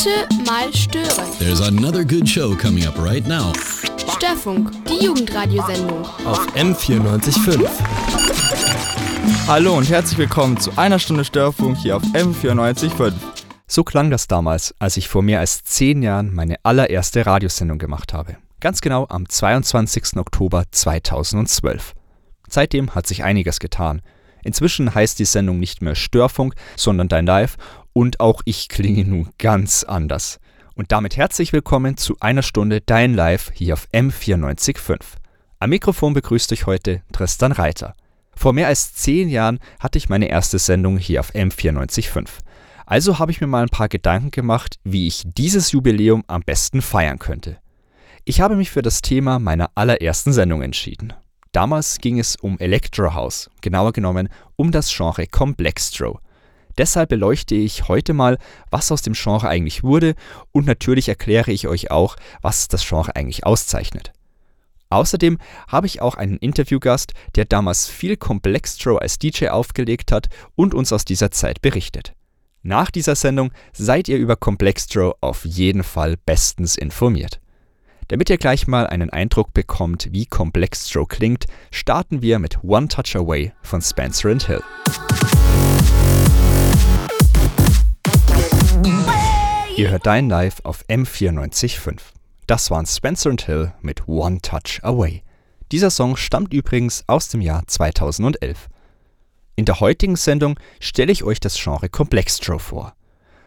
Heute mal stören. There's another good show coming up right now. Störfunk, die Jugendradiosendung. auf M94.5. Hallo und herzlich willkommen zu einer Stunde Störfunk hier auf M94.5. So klang das damals, als ich vor mehr als zehn Jahren meine allererste Radiosendung gemacht habe. Ganz genau am 22. Oktober 2012. Seitdem hat sich einiges getan. Inzwischen heißt die Sendung nicht mehr Störfunk, sondern Dein Live und auch ich klinge nun ganz anders. Und damit herzlich willkommen zu einer Stunde Dein Live hier auf M94.5. Am Mikrofon begrüßt euch heute Tristan Reiter. Vor mehr als zehn Jahren hatte ich meine erste Sendung hier auf M94.5. Also habe ich mir mal ein paar Gedanken gemacht, wie ich dieses Jubiläum am besten feiern könnte. Ich habe mich für das Thema meiner allerersten Sendung entschieden. Damals ging es um Electro House, genauer genommen um das Genre Complextro. Deshalb beleuchte ich heute mal, was aus dem Genre eigentlich wurde und natürlich erkläre ich euch auch, was das Genre eigentlich auszeichnet. Außerdem habe ich auch einen Interviewgast, der damals viel Complextro als DJ aufgelegt hat und uns aus dieser Zeit berichtet. Nach dieser Sendung seid ihr über Complextro auf jeden Fall bestens informiert. Damit ihr gleich mal einen Eindruck bekommt, wie Complextro klingt, starten wir mit One Touch Away von Spencer and Hill. Ihr hört Dein Live auf M94.5. Das waren Spencer and Hill mit One Touch Away. Dieser Song stammt übrigens aus dem Jahr 2011. In der heutigen Sendung stelle ich euch das Genre Complextro vor.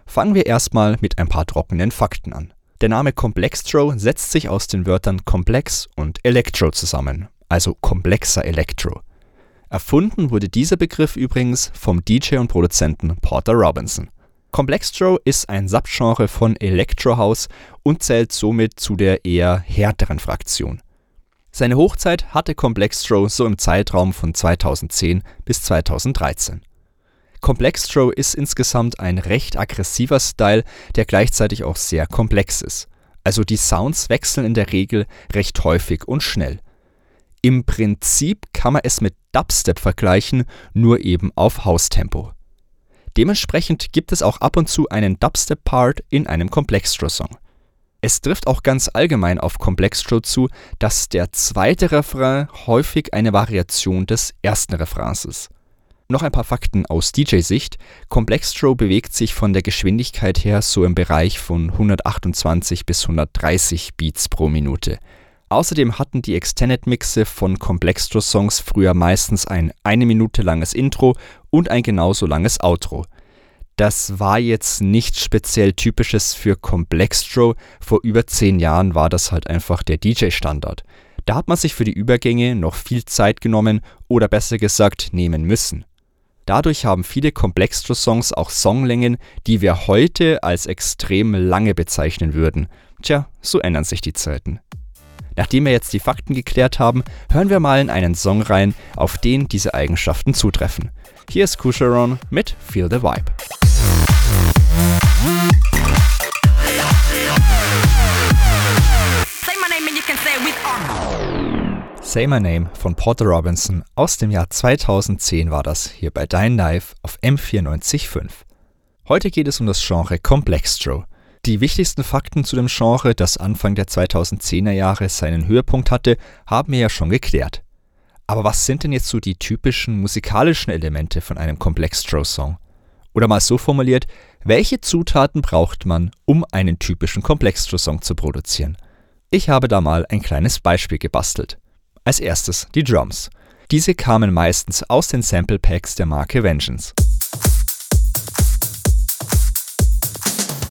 Fangen wir erstmal mit ein paar trockenen Fakten an. Der Name Complextro setzt sich aus den Wörtern Komplex und Electro zusammen, also komplexer Electro. Erfunden wurde dieser Begriff übrigens vom DJ und Produzenten Porter Robinson. Complextro ist ein Subgenre von Electro House und zählt somit zu der eher härteren Fraktion. Seine Hochzeit hatte Complextro so im Zeitraum von 2010 bis 2013. Complextro ist insgesamt ein recht aggressiver Style, der gleichzeitig auch sehr komplex ist. Also die Sounds wechseln in der Regel recht häufig und schnell. Im Prinzip kann man es mit Dubstep vergleichen, nur eben auf Haustempo. Dementsprechend gibt es auch ab und zu einen Dubstep-Part in einem Complextro-Song. Es trifft auch ganz allgemein auf Complextro zu, dass der zweite Refrain häufig eine Variation des ersten Refrains ist. Noch ein paar Fakten aus DJ-Sicht. Complextro bewegt sich von der Geschwindigkeit her so im Bereich von 128 bis 130 Beats pro Minute. Außerdem hatten die Extended Mixe von Complextro Songs früher meistens ein eine Minute langes Intro und ein genauso langes Outro. Das war jetzt nichts speziell typisches für Complextro, vor über zehn Jahren war das halt einfach der DJ-Standard. Da hat man sich für die Übergänge noch viel Zeit genommen oder besser gesagt nehmen müssen. Dadurch haben viele Complextro-Songs auch Songlängen, die wir heute als extrem lange bezeichnen würden. Tja, so ändern sich die Zeiten. Nachdem wir jetzt die Fakten geklärt haben, hören wir mal in einen Song rein, auf den diese Eigenschaften zutreffen. Hier ist Kusharon mit Feel the Vibe. Say my name von Porter Robinson aus dem Jahr 2010 war das hier bei Dein Live auf M945. Heute geht es um das Genre Complextro. Die wichtigsten Fakten zu dem Genre, das Anfang der 2010er Jahre seinen Höhepunkt hatte, haben wir ja schon geklärt. Aber was sind denn jetzt so die typischen musikalischen Elemente von einem Complextro-Song? Oder mal so formuliert, welche Zutaten braucht man, um einen typischen Complextro-Song zu produzieren? Ich habe da mal ein kleines Beispiel gebastelt. Als erstes die Drums. Diese kamen meistens aus den Sample Packs der Marke Vengeance.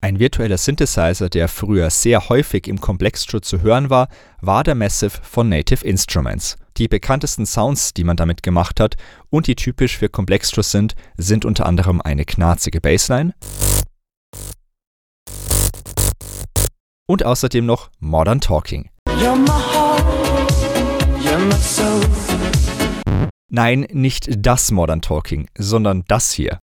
Ein virtueller Synthesizer, der früher sehr häufig im Complextro zu hören war, war der Massive von Native Instruments. Die bekanntesten Sounds, die man damit gemacht hat und die typisch für Complextro sind, sind unter anderem eine knarzige Bassline und außerdem noch Modern Talking. Nein, nicht das Modern Talking, sondern das hier.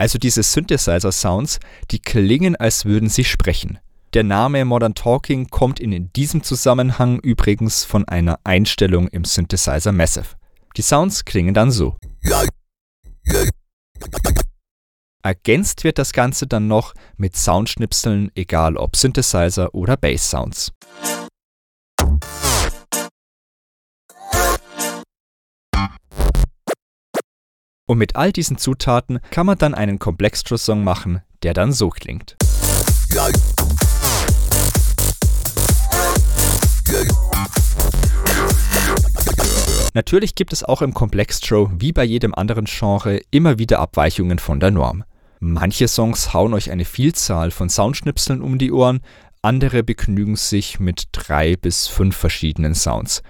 Also diese Synthesizer-Sounds, die klingen, als würden sie sprechen. Der Name Modern Talking kommt in diesem Zusammenhang übrigens von einer Einstellung im Synthesizer Massive. Die Sounds klingen dann so. Ergänzt wird das Ganze dann noch mit Soundschnipseln, egal ob Synthesizer oder Bass-Sounds. Und mit all diesen Zutaten kann man dann einen Complextro-Song machen, der dann so klingt. Natürlich gibt es auch im Complextro, wie bei jedem anderen Genre, immer wieder Abweichungen von der Norm. Manche Songs hauen euch eine Vielzahl von Soundschnipseln um die Ohren, andere begnügen sich mit drei bis fünf verschiedenen Sounds.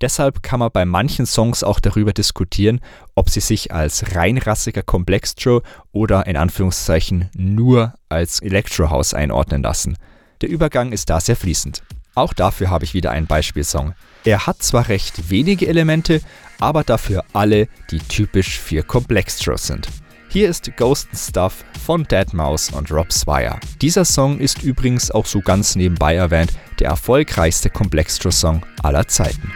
Deshalb kann man bei manchen Songs auch darüber diskutieren, ob sie sich als reinrassiger Complextro oder in Anführungszeichen nur als Electro House einordnen lassen. Der Übergang ist da sehr fließend. Auch dafür habe ich wieder einen Beispielsong. Er hat zwar recht wenige Elemente, aber dafür alle, die typisch für Complextros sind. Hier ist Ghost Stuff von Deadmau5 und Rob Swire. Dieser Song ist übrigens auch so ganz nebenbei erwähnt der erfolgreichste Complextro-Song aller Zeiten.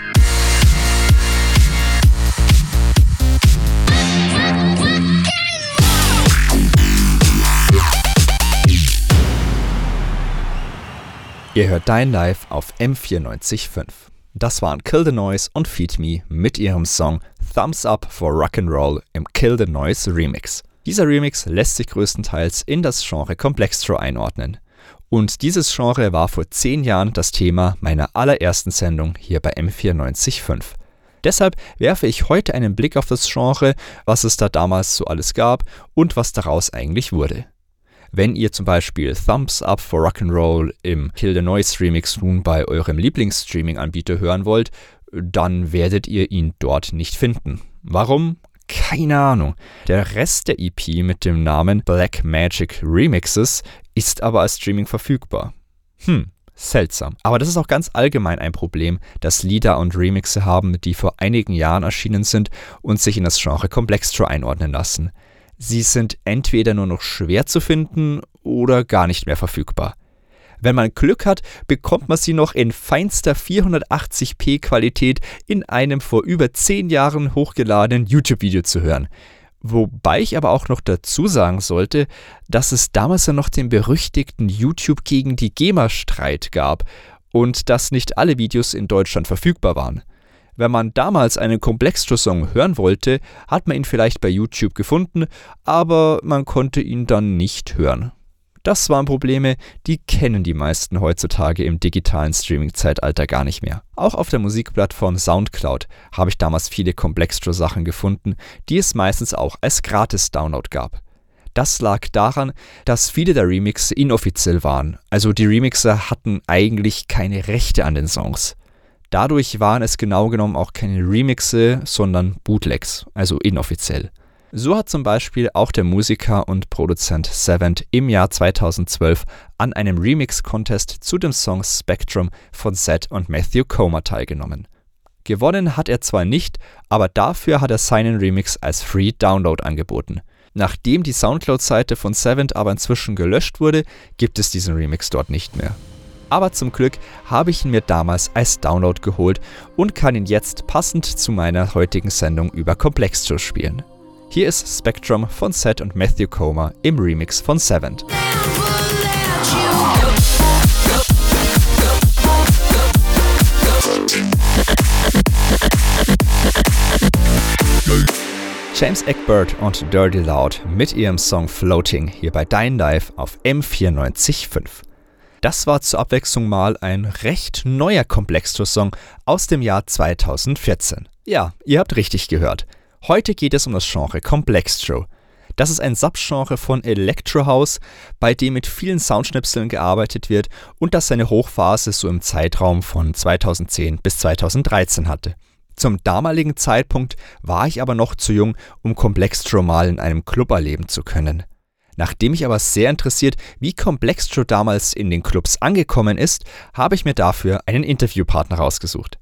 Ihr hört Dein Live auf M945. Das waren Kill the Noise und Feed Me mit ihrem Song Thumbs Up for Rock'n'Roll im Kill the Noise Remix. Dieser Remix lässt sich größtenteils in das Genre Complextro einordnen. Und dieses Genre war vor 10 Jahren das Thema meiner allerersten Sendung hier bei M945. Deshalb werfe ich heute einen Blick auf das Genre, was es da damals so alles gab und was daraus eigentlich wurde. Wenn ihr zum Beispiel Thumbs Up for Rock'n'Roll im Kill the Noise Remix nun bei eurem Lieblingsstreaming-Anbieter hören wollt, dann werdet ihr ihn dort nicht finden. Warum? Keine Ahnung. Der Rest der EP mit dem Namen Black Magic Remixes ist aber als Streaming verfügbar. Hm, seltsam. Aber das ist auch ganz allgemein ein Problem, dass Lieder und Remixe haben, die vor einigen Jahren erschienen sind und sich in das Genre Complextro einordnen lassen. Sie sind entweder nur noch schwer zu finden oder gar nicht mehr verfügbar. Wenn man Glück hat, bekommt man sie noch in feinster 480p Qualität in einem vor über 10 Jahren hochgeladenen YouTube-Video zu hören. Wobei ich aber auch noch dazu sagen sollte, dass es damals ja noch den berüchtigten YouTube gegen die GEMA-Streit gab und dass nicht alle Videos in Deutschland verfügbar waren. Wenn man damals einen Complextro-Song hören wollte, hat man ihn vielleicht bei YouTube gefunden, aber man konnte ihn dann nicht hören. Das waren Probleme, die kennen die meisten heutzutage im digitalen Streaming-Zeitalter gar nicht mehr. Auch auf der Musikplattform Soundcloud habe ich damals viele Complextro-Sachen gefunden, die es meistens auch als Gratis-Download gab. Das lag daran, dass viele der Remixe inoffiziell waren, also die Remixer hatten eigentlich keine Rechte an den Songs. Dadurch waren es genau genommen auch keine Remixe, sondern Bootlegs, also inoffiziell. So hat zum Beispiel auch der Musiker und Produzent Savant im Jahr 2012 an einem Remix-Contest zu dem Song Spectrum von Zed und Matthew Comer teilgenommen. Gewonnen hat er zwar nicht, aber dafür hat er seinen Remix als Free Download angeboten. Nachdem die Soundcloud-Seite von Savant aber inzwischen gelöscht wurde, gibt es diesen Remix dort nicht mehr aber zum Glück habe ich ihn mir damals als Download geholt und kann ihn jetzt passend zu meiner heutigen Sendung über Complextro spielen. Hier ist Spectrum von Seth und Matthew Comer im Remix von Savant. James Eckbert und Dirty Loud mit ihrem Song Floating hier bei Dein Live auf M945. Das war zur Abwechslung mal ein recht neuer Complextro-Song aus dem Jahr 2014. Ja, ihr habt richtig gehört. Heute geht es um das Genre Complextro. Das ist ein Subgenre von Electro House, bei dem mit vielen Soundschnipseln gearbeitet wird und das seine Hochphase so im Zeitraum von 2010 bis 2013 hatte. Zum damaligen Zeitpunkt war ich aber noch zu jung, um Complextro mal in einem Club erleben zu können. Nachdem mich aber sehr interessiert, wie Complextro damals in den Clubs angekommen ist, habe ich mir dafür einen Interviewpartner rausgesucht.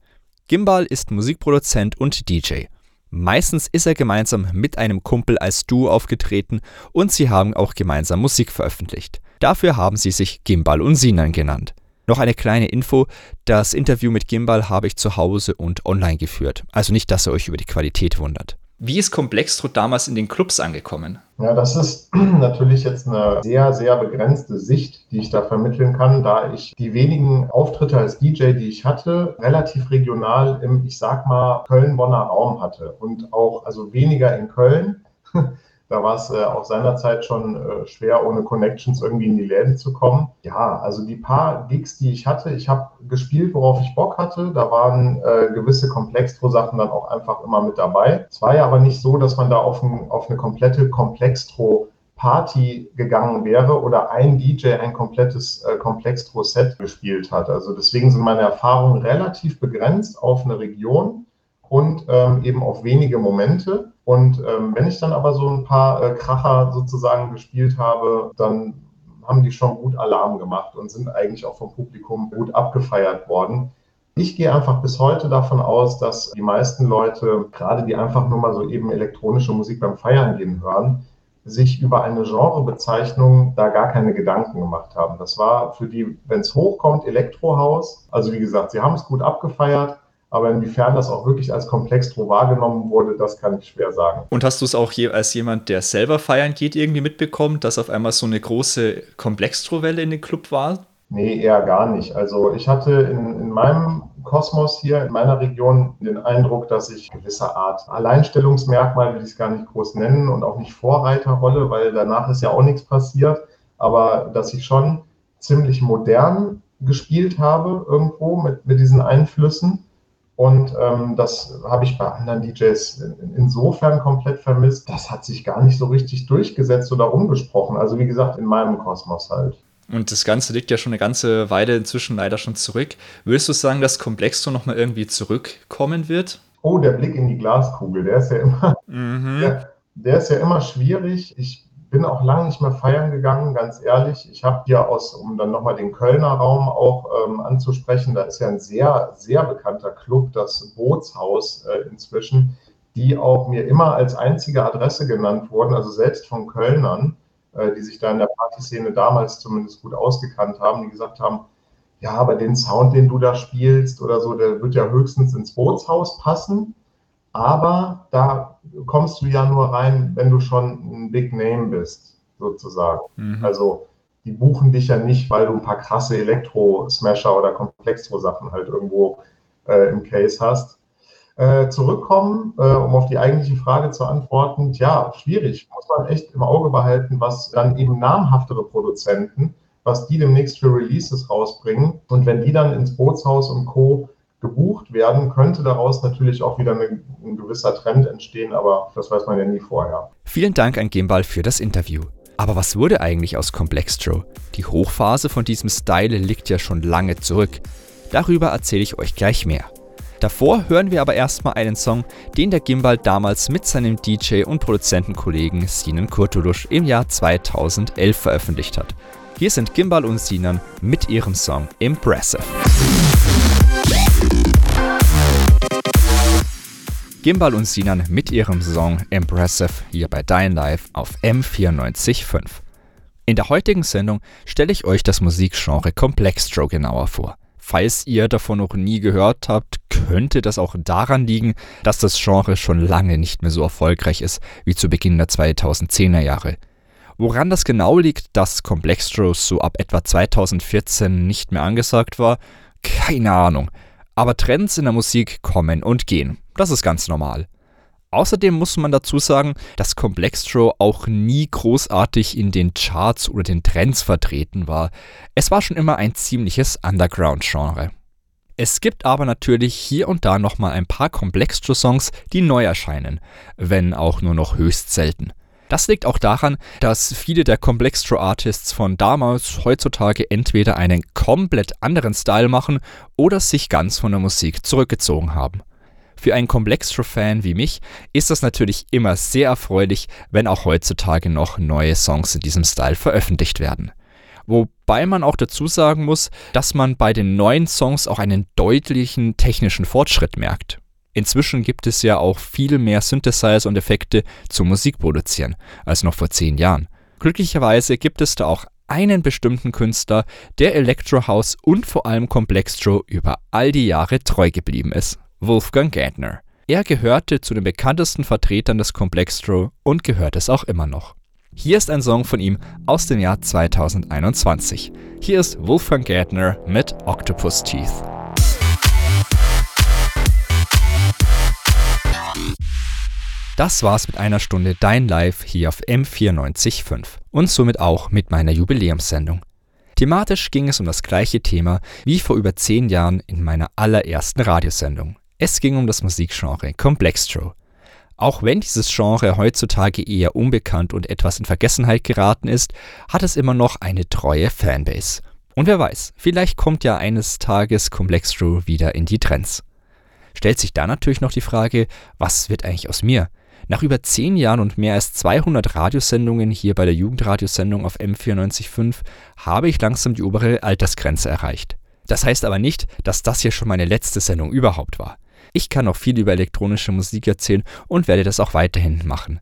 Gimbal ist Musikproduzent und DJ. Meistens ist er gemeinsam mit einem Kumpel als Duo aufgetreten und sie haben auch gemeinsam Musik veröffentlicht. Dafür haben sie sich Gimbal und Sinan genannt. Noch eine kleine Info, das Interview mit Gimbal habe ich zu Hause und online geführt, also nicht, dass ihr euch über die Qualität wundert. Wie ist Komplextro damals in den Clubs angekommen? Ja, das ist natürlich jetzt eine sehr, sehr begrenzte Sicht, die ich da vermitteln kann, da ich die wenigen Auftritte als DJ, die ich hatte, relativ regional im, ich sag mal, Köln-Bonner Raum hatte und auch, also weniger in Köln. Da war es äh, auch seinerzeit schon äh, schwer, ohne Connections irgendwie in die Läden zu kommen. Ja, also die paar Gigs, die ich hatte, ich habe gespielt, worauf ich Bock hatte. Da waren äh, gewisse Komplextro-Sachen dann auch einfach immer mit dabei. Es war ja aber nicht so, dass man da auf, ein, auf eine komplette Komplextro Party gegangen wäre oder ein DJ ein komplettes äh, Komplextro-Set gespielt hat. Also deswegen sind meine Erfahrungen relativ begrenzt auf eine Region und ähm, eben auf wenige Momente. Und ähm, wenn ich dann aber so ein paar äh, Kracher sozusagen gespielt habe, dann haben die schon gut Alarm gemacht und sind eigentlich auch vom Publikum gut abgefeiert worden. Ich gehe einfach bis heute davon aus, dass die meisten Leute, gerade die einfach nur mal so eben elektronische Musik beim Feiern gehen hören, sich über eine Genrebezeichnung da gar keine Gedanken gemacht haben. Das war für die, wenn es hochkommt, Elektrohaus. Also wie gesagt, sie haben es gut abgefeiert, aber inwiefern das auch wirklich als Komplextro wahrgenommen wurde, das kann ich schwer sagen. Und hast du es auch je, als jemand, der selber feiern geht, irgendwie mitbekommen, dass auf einmal so eine große Komplextro-Welle in den Club war? Nee, eher gar nicht. Also ich hatte in, in meinem Kosmos hier, in meiner Region, den Eindruck, dass ich gewisser Art Alleinstellungsmerkmal, will ich es gar nicht groß nennen, und auch nicht Vorreiterrolle, weil danach ist ja auch nichts passiert, aber dass ich schon ziemlich modern gespielt habe irgendwo mit, mit diesen Einflüssen und ähm, das habe ich bei anderen DJs insofern komplett vermisst. Das hat sich gar nicht so richtig durchgesetzt oder umgesprochen. Also wie gesagt, in meinem Kosmos halt. Und das Ganze liegt ja schon eine ganze Weile inzwischen leider schon zurück. Würdest du sagen, dass Komplexo nochmal irgendwie zurückkommen wird? Oh, der Blick in die Glaskugel, der ist ja immer, mhm. der, der ist ja immer schwierig. Ich bin auch lange nicht mehr feiern gegangen, ganz ehrlich. Ich habe hier aus, um dann nochmal den Kölner Raum auch ähm, anzusprechen, da ist ja ein sehr, sehr bekannter Club, das Bootshaus äh, inzwischen, die auch mir immer als einzige Adresse genannt wurden, also selbst von Kölnern, äh, die sich da in der Partyszene damals zumindest gut ausgekannt haben, die gesagt haben, ja, aber den Sound, den du da spielst oder so, der wird ja höchstens ins Bootshaus passen. Aber da kommst du ja nur rein, wenn du schon ein Big Name bist, sozusagen. Mhm. Also die buchen dich ja nicht, weil du ein paar krasse Elektro-Smasher oder Komplextro-Sachen halt irgendwo äh, im Case hast. Äh, zurückkommen, äh, um auf die eigentliche Frage zu antworten, ja, schwierig. Muss man echt im Auge behalten, was dann eben namhaftere Produzenten, was die demnächst für Releases rausbringen. Und wenn die dann ins Bootshaus und Co gebucht werden, könnte daraus natürlich auch wieder ein gewisser Trend entstehen, aber das weiß man ja nie vorher. Vielen Dank an Gimbal für das Interview. Aber was wurde eigentlich aus Complextro? Die Hochphase von diesem Style liegt ja schon lange zurück. Darüber erzähle ich euch gleich mehr. Davor hören wir aber erstmal einen Song, den der Gimbal damals mit seinem DJ und Produzentenkollegen Sinan Kurtulusch im Jahr 2011 veröffentlicht hat. Hier sind Gimbal und Sinan mit ihrem Song Impressive. Gimbal und Sinan mit ihrem Song Impressive hier bei Dying Life auf M945. In der heutigen Sendung stelle ich euch das Musikgenre Complextro genauer vor. Falls ihr davon noch nie gehört habt, könnte das auch daran liegen, dass das Genre schon lange nicht mehr so erfolgreich ist wie zu Beginn der 2010er Jahre. Woran das genau liegt, dass Complextro so ab etwa 2014 nicht mehr angesagt war, keine Ahnung. Aber Trends in der Musik kommen und gehen. Das ist ganz normal. Außerdem muss man dazu sagen, dass Complextro auch nie großartig in den Charts oder den Trends vertreten war. Es war schon immer ein ziemliches Underground-Genre. Es gibt aber natürlich hier und da nochmal ein paar Complextro-Songs, die neu erscheinen, wenn auch nur noch höchst selten. Das liegt auch daran, dass viele der Complextro-Artists von damals heutzutage entweder einen komplett anderen Style machen oder sich ganz von der Musik zurückgezogen haben. Für einen Complextro-Fan wie mich ist das natürlich immer sehr erfreulich, wenn auch heutzutage noch neue Songs in diesem Style veröffentlicht werden. Wobei man auch dazu sagen muss, dass man bei den neuen Songs auch einen deutlichen technischen Fortschritt merkt. Inzwischen gibt es ja auch viel mehr Synthesizer und Effekte zum Musikproduzieren als noch vor zehn Jahren. Glücklicherweise gibt es da auch einen bestimmten Künstler, der Electro House und vor allem Complextro über all die Jahre treu geblieben ist. Wolfgang Gantner. Er gehörte zu den bekanntesten Vertretern des Complextro und gehört es auch immer noch. Hier ist ein Song von ihm aus dem Jahr 2021. Hier ist Wolfgang Gärtner mit Octopus Teeth. Das war's mit einer Stunde Dein Live hier auf M945 und somit auch mit meiner Jubiläumssendung. Thematisch ging es um das gleiche Thema wie vor über zehn Jahren in meiner allerersten Radiosendung. Es ging um das Musikgenre Complextro. Auch wenn dieses Genre heutzutage eher unbekannt und etwas in Vergessenheit geraten ist, hat es immer noch eine treue Fanbase. Und wer weiß, vielleicht kommt ja eines Tages Complextro wieder in die Trends. Stellt sich da natürlich noch die Frage, was wird eigentlich aus mir? Nach über zehn Jahren und mehr als 200 Radiosendungen hier bei der Jugendradiosendung auf M945 habe ich langsam die obere Altersgrenze erreicht. Das heißt aber nicht, dass das hier schon meine letzte Sendung überhaupt war. Ich kann noch viel über elektronische Musik erzählen und werde das auch weiterhin machen.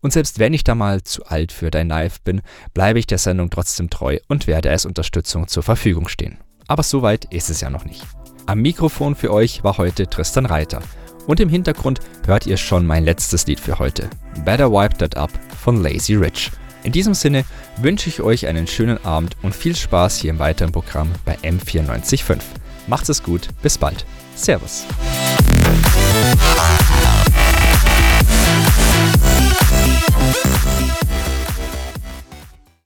Und selbst wenn ich da mal zu alt für dein Live bin, bleibe ich der Sendung trotzdem treu und werde als Unterstützung zur Verfügung stehen. Aber so weit ist es ja noch nicht. Am Mikrofon für euch war heute Tristan Reiter. Und im Hintergrund hört ihr schon mein letztes Lied für heute, Better Wipe That Up von Lazy Rich. In diesem Sinne wünsche ich euch einen schönen Abend und viel Spaß hier im weiteren Programm bei M945. Macht's es gut, bis bald. Servus.